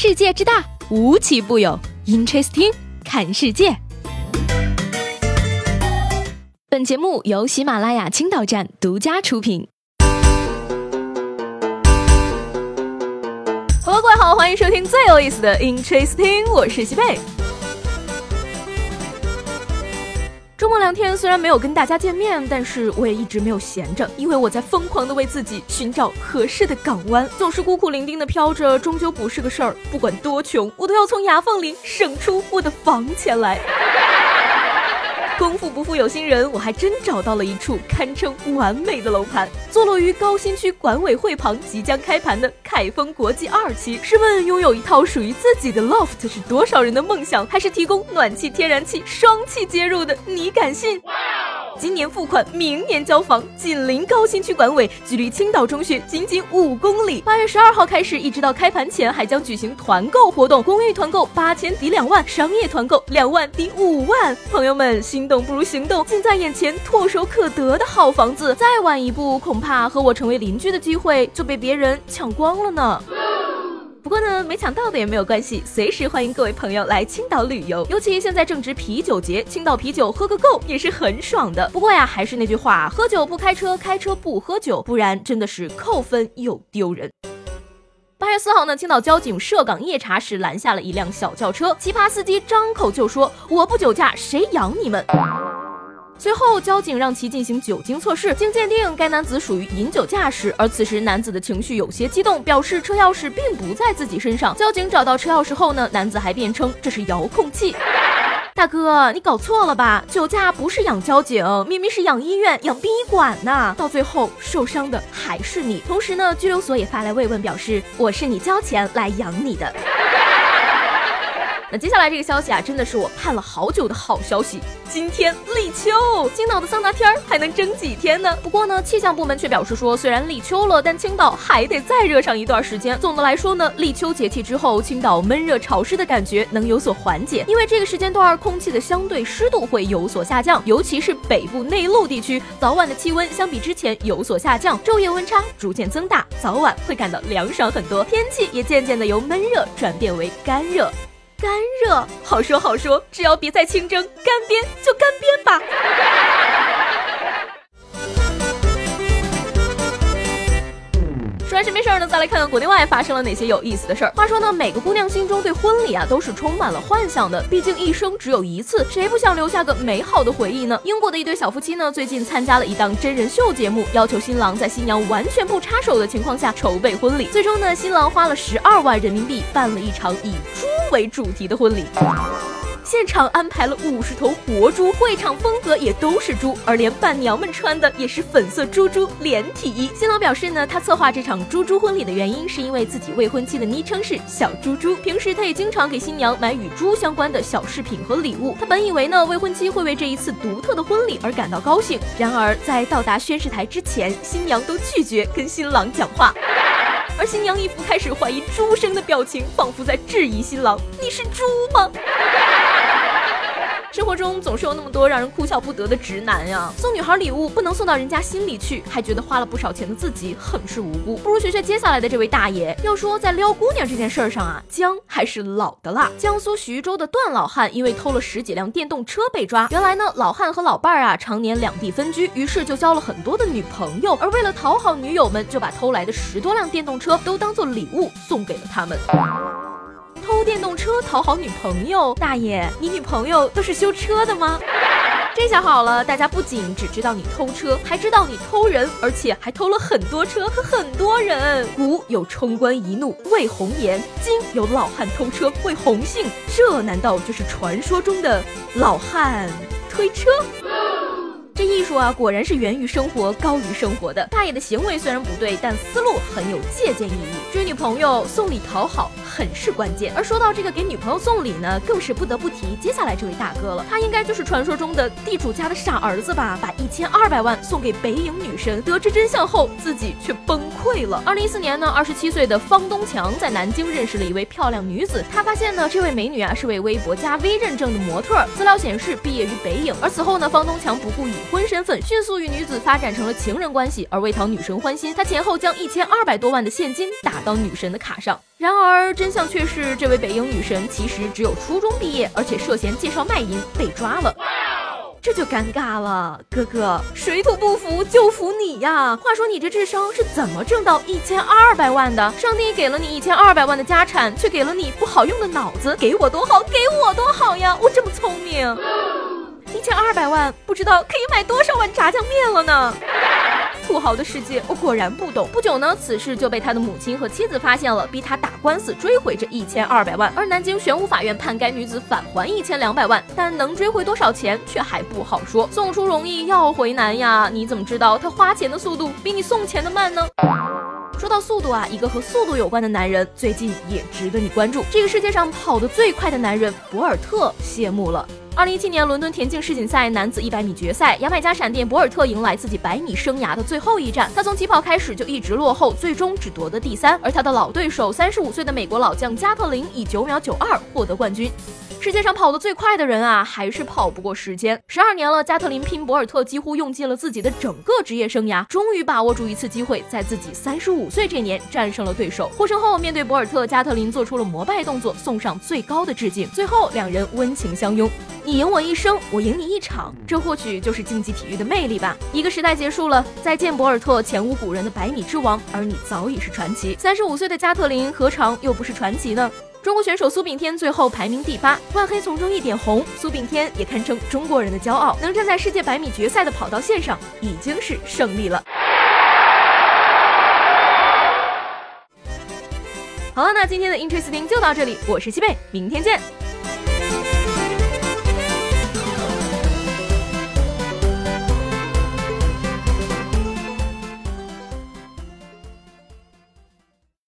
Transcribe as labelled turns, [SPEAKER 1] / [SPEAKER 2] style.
[SPEAKER 1] 世界之大，无奇不有。Interesting，看世界。本节目由喜马拉雅青岛站独家出品。Hello，各位好，欢迎收听最有意思的 Interesting，我是西贝。周末两天虽然没有跟大家见面，但是我也一直没有闲着，因为我在疯狂的为自己寻找合适的港湾。总是孤苦伶仃的飘着，终究不是个事儿。不管多穷，我都要从牙缝里省出我的房钱来。功夫不负有心人，我还真找到了一处堪称完美的楼盘，坐落于高新区管委会旁，即将开盘的凯丰国际二期。试问，拥有一套属于自己的 loft 是多少人的梦想？还是提供暖气、天然气双气接入的？你敢信？今年付款，明年交房，紧邻高新区管委，距离青岛中学仅仅五公里。八月十二号开始，一直到开盘前，还将举行团购活动，公寓团购八千抵两万，商业团购两万抵五万。朋友们，心动不如行动，近在眼前，唾手可得的好房子，再晚一步，恐怕和我成为邻居的机会就被别人抢光了呢。不过呢，没抢到的也没有关系，随时欢迎各位朋友来青岛旅游。尤其现在正值啤酒节，青岛啤酒喝个够也是很爽的。不过呀，还是那句话，喝酒不开车，开车不喝酒，不然真的是扣分又丢人。八月四号呢，青岛交警涉港夜查时拦下了一辆小轿车，奇葩司机张口就说：“我不酒驾，谁养你们？”随后，交警让其进行酒精测试，经鉴定，该男子属于饮酒驾驶。而此时，男子的情绪有些激动，表示车钥匙并不在自己身上。交警找到车钥匙后呢，男子还辩称这是遥控器。大哥，你搞错了吧？酒驾不是养交警，明明是养医院、养殡仪馆呢。到最后受伤的还是你。同时呢，拘留所也发来慰问，表示我是你交钱来养你的。那接下来这个消息啊，真的是我盼了好久的好消息。今天立秋，青岛的桑拿天儿还能蒸几天呢？不过呢，气象部门却表示说，虽然立秋了，但青岛还得再热上一段时间。总的来说呢，立秋节气之后，青岛闷热潮湿的感觉能有所缓解，因为这个时间段空气的相对湿度会有所下降，尤其是北部内陆地区，早晚的气温相比之前有所下降，昼夜温差逐渐增大，早晚会感到凉爽很多，天气也渐渐的由闷热转变为干热。干热，好说好说，只要别再清蒸，干煸就干来看看国内外发生了哪些有意思的事儿。话说呢，每个姑娘心中对婚礼啊都是充满了幻想的，毕竟一生只有一次，谁不想留下个美好的回忆呢？英国的一对小夫妻呢，最近参加了一档真人秀节目，要求新郎在新娘完全不插手的情况下筹备婚礼。最终呢，新郎花了十二万人民币办了一场以猪为主题的婚礼。现场安排了五十头活猪，会场风格也都是猪，而连伴娘们穿的也是粉色猪猪连体衣。新郎表示呢，他策划这场猪猪婚礼的原因是因为自己未婚妻的昵称是小猪猪，平时他也经常给新娘买与猪相关的小饰品和礼物。他本以为呢，未婚妻会为这一次独特的婚礼而感到高兴，然而在到达宣誓台之前，新娘都拒绝跟新郎讲话，而新娘一副开始怀疑猪生的表情，仿佛在质疑新郎：“你是猪吗？”生活中总是有那么多让人哭笑不得的直男呀！送女孩礼物不能送到人家心里去，还觉得花了不少钱的自己很是无辜。不如学学接下来的这位大爷。要说在撩姑娘这件事儿上啊，姜还是老的辣。江苏徐州的段老汉因为偷了十几辆电动车被抓。原来呢，老汉和老伴儿啊常年两地分居，于是就交了很多的女朋友。而为了讨好女友们，就把偷来的十多辆电动车都当做礼物送给了他们。偷电动车讨好女朋友，大爷，你女朋友都是修车的吗？这下好了，大家不仅只知道你偷车，还知道你偷人，而且还偷了很多车和很多人。古有冲冠一怒为红颜，今有老汉偷车为红杏，这难道就是传说中的老汉推车？这艺术啊，果然是源于生活，高于生活的。大爷的行为虽然不对，但思路很有借鉴意义。追女朋友送礼讨好很是关键。而说到这个给女朋友送礼呢，更是不得不提接下来这位大哥了。他应该就是传说中的地主家的傻儿子吧？把一千二百万送给北影女神，得知真相后自己却崩溃了。二零一四年呢，二十七岁的方东强在南京认识了一位漂亮女子。他发现呢，这位美女啊是位微博加 V 认证的模特。资料显示毕业于北影。而此后呢，方东强不顾以婚身份，迅速与女子发展成了情人关系。而为讨女神欢心，他前后将一千二百多万的现金打到女神的卡上。然而真相却是，这位北英女神其实只有初中毕业，而且涉嫌介绍卖淫被抓了。这就尴尬了，哥哥，水土不服就服你呀！话说你这智商是怎么挣到一千二百万的？上帝给了你一千二百万的家产，却给了你不好用的脑子，给我多好，给我多好呀！我这么聪明，千二百万不知道可以买多少碗炸酱面了呢？土豪的世界，我果然不懂。不久呢，此事就被他的母亲和妻子发现了，逼他打官司追回这一千二百万。而南京玄武法院判该女子返还一千两百万，但能追回多少钱却还不好说。送出容易要回难呀，你怎么知道他花钱的速度比你送钱的慢呢？说到速度啊，一个和速度有关的男人最近也值得你关注。这个世界上跑得最快的男人博尔特谢幕了。二零一七年伦敦田径世锦赛男子一百米决赛，牙买加闪电博尔特迎来自己百米生涯的最后一战。他从起跑开始就一直落后，最终只夺得第三。而他的老对手三十五岁的美国老将加特林以九秒九二获得冠军。世界上跑得最快的人啊，还是跑不过时间。十二年了，加特林拼博尔特几乎用尽了自己的整个职业生涯，终于把握住一次机会，在自己三十五岁这年战胜了对手。获胜后，面对博尔特，加特林做出了膜拜动作，送上最高的致敬。最后，两人温情相拥。你赢我一生，我赢你一场，这或许就是竞技体育的魅力吧。一个时代结束了，再见博尔特，前无古人的百米之王，而你早已是传奇。三十五岁的加特林，何尝又不是传奇呢？中国选手苏炳添最后排名第八，万黑丛中一点红，苏炳添也堪称中国人的骄傲。能站在世界百米决赛的跑道线上，已经是胜利了。好了，那今天的 Interesting 就到这里，我是西贝，明天见。